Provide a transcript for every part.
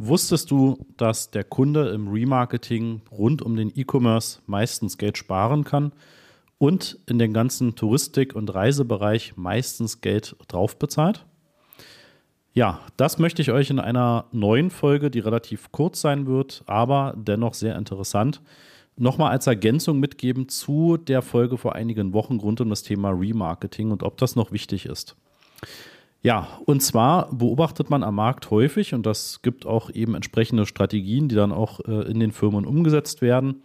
Wusstest du, dass der Kunde im Remarketing rund um den E-Commerce meistens Geld sparen kann und in den ganzen Touristik- und Reisebereich meistens Geld drauf bezahlt? Ja, das möchte ich euch in einer neuen Folge, die relativ kurz sein wird, aber dennoch sehr interessant, nochmal als Ergänzung mitgeben zu der Folge vor einigen Wochen rund um das Thema Remarketing und ob das noch wichtig ist. Ja, und zwar beobachtet man am Markt häufig, und das gibt auch eben entsprechende Strategien, die dann auch äh, in den Firmen umgesetzt werden,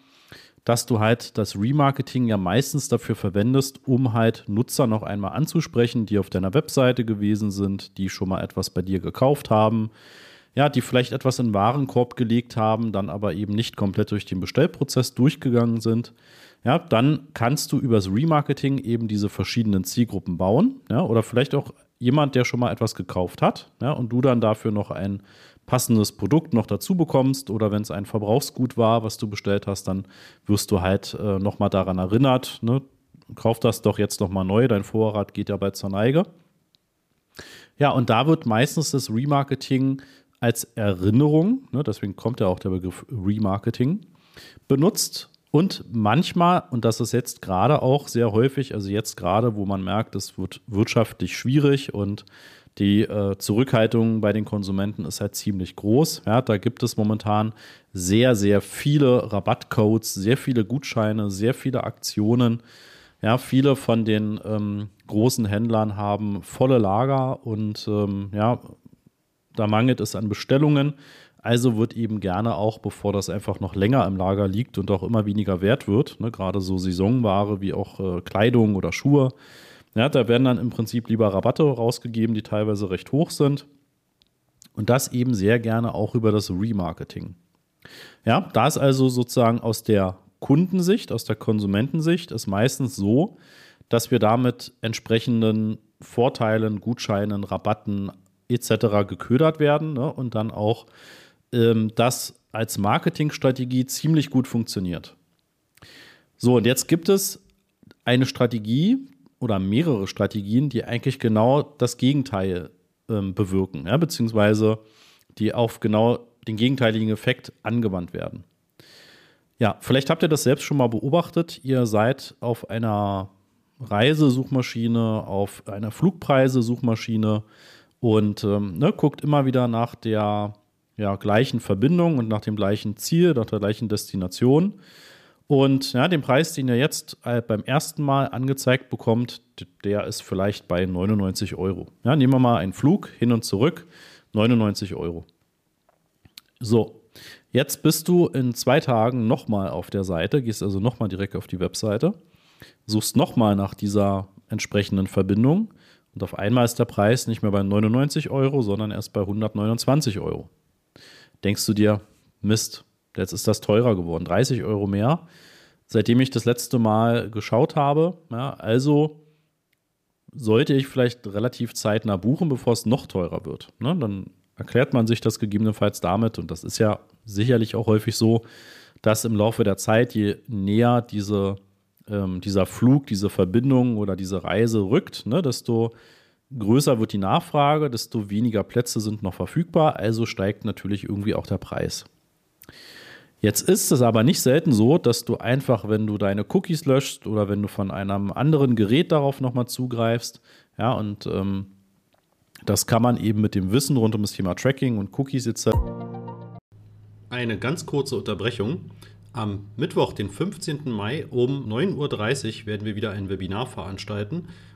dass du halt das Remarketing ja meistens dafür verwendest, um halt Nutzer noch einmal anzusprechen, die auf deiner Webseite gewesen sind, die schon mal etwas bei dir gekauft haben, ja, die vielleicht etwas in Warenkorb gelegt haben, dann aber eben nicht komplett durch den Bestellprozess durchgegangen sind. Ja, dann kannst du übers Remarketing eben diese verschiedenen Zielgruppen bauen, ja, oder vielleicht auch jemand, der schon mal etwas gekauft hat, ja, und du dann dafür noch ein passendes Produkt noch dazu bekommst oder wenn es ein Verbrauchsgut war, was du bestellt hast, dann wirst du halt äh, noch mal daran erinnert, ne? kauf das doch jetzt noch mal neu, dein Vorrat geht ja bald zur Neige. Ja, und da wird meistens das Remarketing als Erinnerung, ne, deswegen kommt ja auch der Begriff Remarketing, benutzt. Und manchmal, und das ist jetzt gerade auch sehr häufig, also jetzt gerade, wo man merkt, es wird wirtschaftlich schwierig und die äh, Zurückhaltung bei den Konsumenten ist halt ziemlich groß. Ja, da gibt es momentan sehr, sehr viele Rabattcodes, sehr viele Gutscheine, sehr viele Aktionen. Ja, viele von den ähm, großen Händlern haben volle Lager und ähm, ja, da mangelt es an Bestellungen. Also wird eben gerne auch, bevor das einfach noch länger im Lager liegt und auch immer weniger wert wird, ne, gerade so Saisonware wie auch äh, Kleidung oder Schuhe, ja, da werden dann im Prinzip lieber Rabatte rausgegeben, die teilweise recht hoch sind. Und das eben sehr gerne auch über das Remarketing. Ja, da ist also sozusagen aus der Kundensicht, aus der Konsumentensicht, ist meistens so, dass wir damit entsprechenden Vorteilen, Gutscheinen, Rabatten etc. geködert werden ne, und dann auch ähm, das als Marketingstrategie ziemlich gut funktioniert. So, und jetzt gibt es eine Strategie oder mehrere Strategien, die eigentlich genau das Gegenteil ähm, bewirken, ja, beziehungsweise die auf genau den gegenteiligen Effekt angewandt werden. Ja, vielleicht habt ihr das selbst schon mal beobachtet. Ihr seid auf einer Reisesuchmaschine, auf einer Flugpreise-Suchmaschine und ähm, ne, guckt immer wieder nach der ja, gleichen Verbindung und nach dem gleichen Ziel, nach der gleichen Destination. Und ja, den Preis, den ihr jetzt äh, beim ersten Mal angezeigt bekommt, der ist vielleicht bei 99 Euro. Ja, nehmen wir mal einen Flug hin und zurück, 99 Euro. So, jetzt bist du in zwei Tagen nochmal auf der Seite, gehst also nochmal direkt auf die Webseite, suchst nochmal nach dieser entsprechenden Verbindung und auf einmal ist der Preis nicht mehr bei 99 Euro, sondern erst bei 129 Euro. Denkst du dir, Mist, Jetzt ist das teurer geworden, 30 Euro mehr, seitdem ich das letzte Mal geschaut habe. Ja, also sollte ich vielleicht relativ zeitnah buchen, bevor es noch teurer wird. Ne? Dann erklärt man sich das gegebenenfalls damit, und das ist ja sicherlich auch häufig so, dass im Laufe der Zeit, je näher diese, ähm, dieser Flug, diese Verbindung oder diese Reise rückt, ne, desto größer wird die Nachfrage, desto weniger Plätze sind noch verfügbar, also steigt natürlich irgendwie auch der Preis. Jetzt ist es aber nicht selten so, dass du einfach, wenn du deine Cookies löscht oder wenn du von einem anderen Gerät darauf nochmal zugreifst, ja, und ähm, das kann man eben mit dem Wissen rund um das Thema Tracking und Cookies etc. Eine ganz kurze Unterbrechung. Am Mittwoch, den 15. Mai um 9.30 Uhr werden wir wieder ein Webinar veranstalten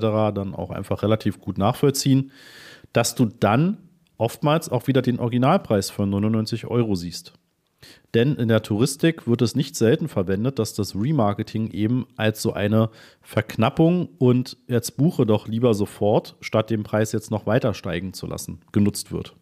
Dann auch einfach relativ gut nachvollziehen, dass du dann oftmals auch wieder den Originalpreis von 99 Euro siehst. Denn in der Touristik wird es nicht selten verwendet, dass das Remarketing eben als so eine Verknappung und jetzt buche doch lieber sofort, statt den Preis jetzt noch weiter steigen zu lassen, genutzt wird.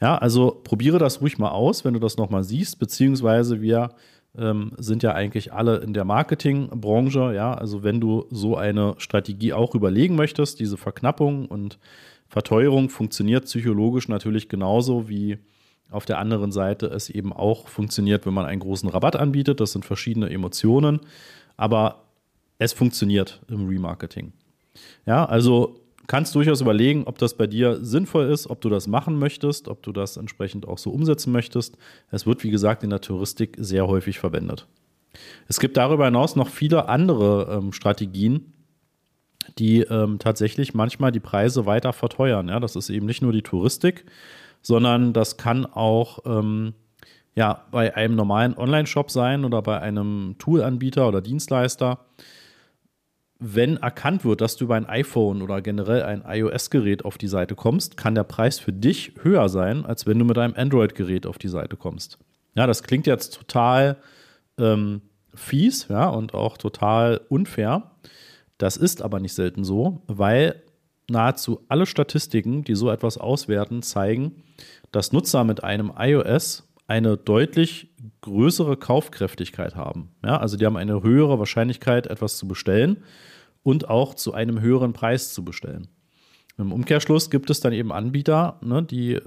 Ja, also probiere das ruhig mal aus, wenn du das nochmal siehst, beziehungsweise wir ähm, sind ja eigentlich alle in der Marketingbranche. Ja, also wenn du so eine Strategie auch überlegen möchtest, diese Verknappung und Verteuerung funktioniert psychologisch natürlich genauso wie auf der anderen Seite es eben auch funktioniert, wenn man einen großen Rabatt anbietet. Das sind verschiedene Emotionen, aber es funktioniert im Remarketing. Ja, also kannst durchaus überlegen, ob das bei dir sinnvoll ist, ob du das machen möchtest, ob du das entsprechend auch so umsetzen möchtest. Es wird, wie gesagt, in der Touristik sehr häufig verwendet. Es gibt darüber hinaus noch viele andere ähm, Strategien, die ähm, tatsächlich manchmal die Preise weiter verteuern. Ja, das ist eben nicht nur die Touristik, sondern das kann auch ähm, ja, bei einem normalen Online-Shop sein oder bei einem Toolanbieter oder Dienstleister. Wenn erkannt wird, dass du über ein iPhone oder generell ein iOS-Gerät auf die Seite kommst, kann der Preis für dich höher sein, als wenn du mit einem Android-Gerät auf die Seite kommst. Ja, das klingt jetzt total ähm, fies, ja, und auch total unfair. Das ist aber nicht selten so, weil nahezu alle Statistiken, die so etwas auswerten, zeigen, dass Nutzer mit einem iOS eine deutlich größere Kaufkräftigkeit haben. Ja, also die haben eine höhere Wahrscheinlichkeit, etwas zu bestellen und auch zu einem höheren Preis zu bestellen. Im Umkehrschluss gibt es dann eben Anbieter, ne, die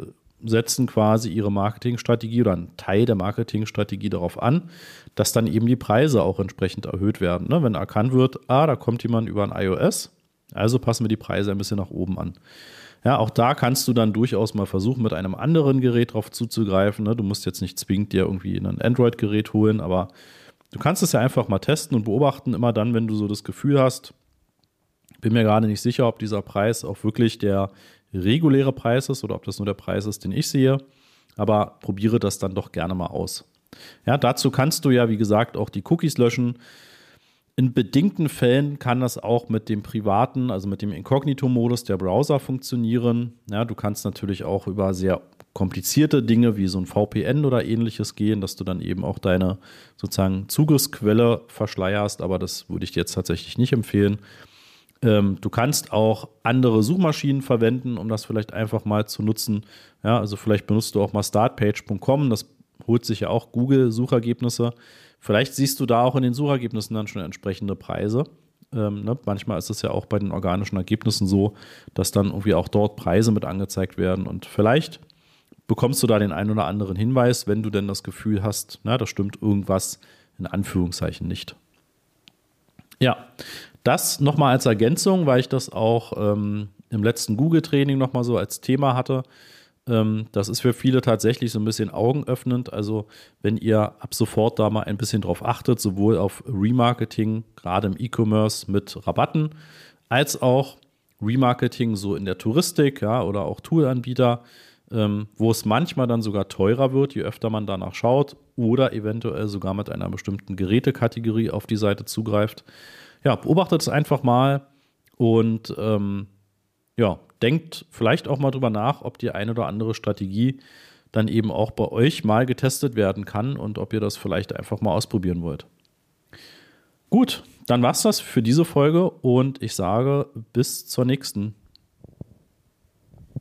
setzen quasi ihre Marketingstrategie oder einen Teil der Marketingstrategie darauf an, dass dann eben die Preise auch entsprechend erhöht werden. Ne? Wenn erkannt wird, ah, da kommt jemand über ein iOS, also passen wir die Preise ein bisschen nach oben an. Ja, auch da kannst du dann durchaus mal versuchen, mit einem anderen Gerät drauf zuzugreifen. Ne? Du musst jetzt nicht zwingend dir irgendwie ein Android-Gerät holen, aber du kannst es ja einfach mal testen und beobachten, immer dann, wenn du so das Gefühl hast, bin mir gerade nicht sicher, ob dieser Preis auch wirklich der reguläre Preis ist oder ob das nur der Preis ist, den ich sehe. Aber probiere das dann doch gerne mal aus. Ja, dazu kannst du ja, wie gesagt, auch die Cookies löschen. In bedingten Fällen kann das auch mit dem privaten, also mit dem Inkognito-Modus der Browser funktionieren. Ja, du kannst natürlich auch über sehr komplizierte Dinge wie so ein VPN oder ähnliches gehen, dass du dann eben auch deine sozusagen Zugriffsquelle verschleierst, aber das würde ich dir jetzt tatsächlich nicht empfehlen. Ähm, du kannst auch andere Suchmaschinen verwenden, um das vielleicht einfach mal zu nutzen. Ja, also vielleicht benutzt du auch mal startpage.com, das holt sich ja auch Google-Suchergebnisse. Vielleicht siehst du da auch in den Suchergebnissen dann schon entsprechende Preise. Ähm, ne? Manchmal ist es ja auch bei den organischen Ergebnissen so, dass dann irgendwie auch dort Preise mit angezeigt werden. Und vielleicht bekommst du da den einen oder anderen Hinweis, wenn du denn das Gefühl hast, na, da stimmt irgendwas in Anführungszeichen nicht. Ja, das nochmal als Ergänzung, weil ich das auch ähm, im letzten Google-Training nochmal so als Thema hatte. Ähm, das ist für viele tatsächlich so ein bisschen augenöffnend. Also wenn ihr ab sofort da mal ein bisschen drauf achtet, sowohl auf Remarketing, gerade im E-Commerce mit Rabatten, als auch Remarketing so in der Touristik ja, oder auch Toolanbieter, ähm, wo es manchmal dann sogar teurer wird, je öfter man danach schaut oder eventuell sogar mit einer bestimmten Gerätekategorie auf die Seite zugreift. Ja, beobachtet es einfach mal und ähm, ja, denkt vielleicht auch mal drüber nach, ob die eine oder andere Strategie dann eben auch bei euch mal getestet werden kann und ob ihr das vielleicht einfach mal ausprobieren wollt. Gut, dann war's das für diese Folge und ich sage bis zur nächsten.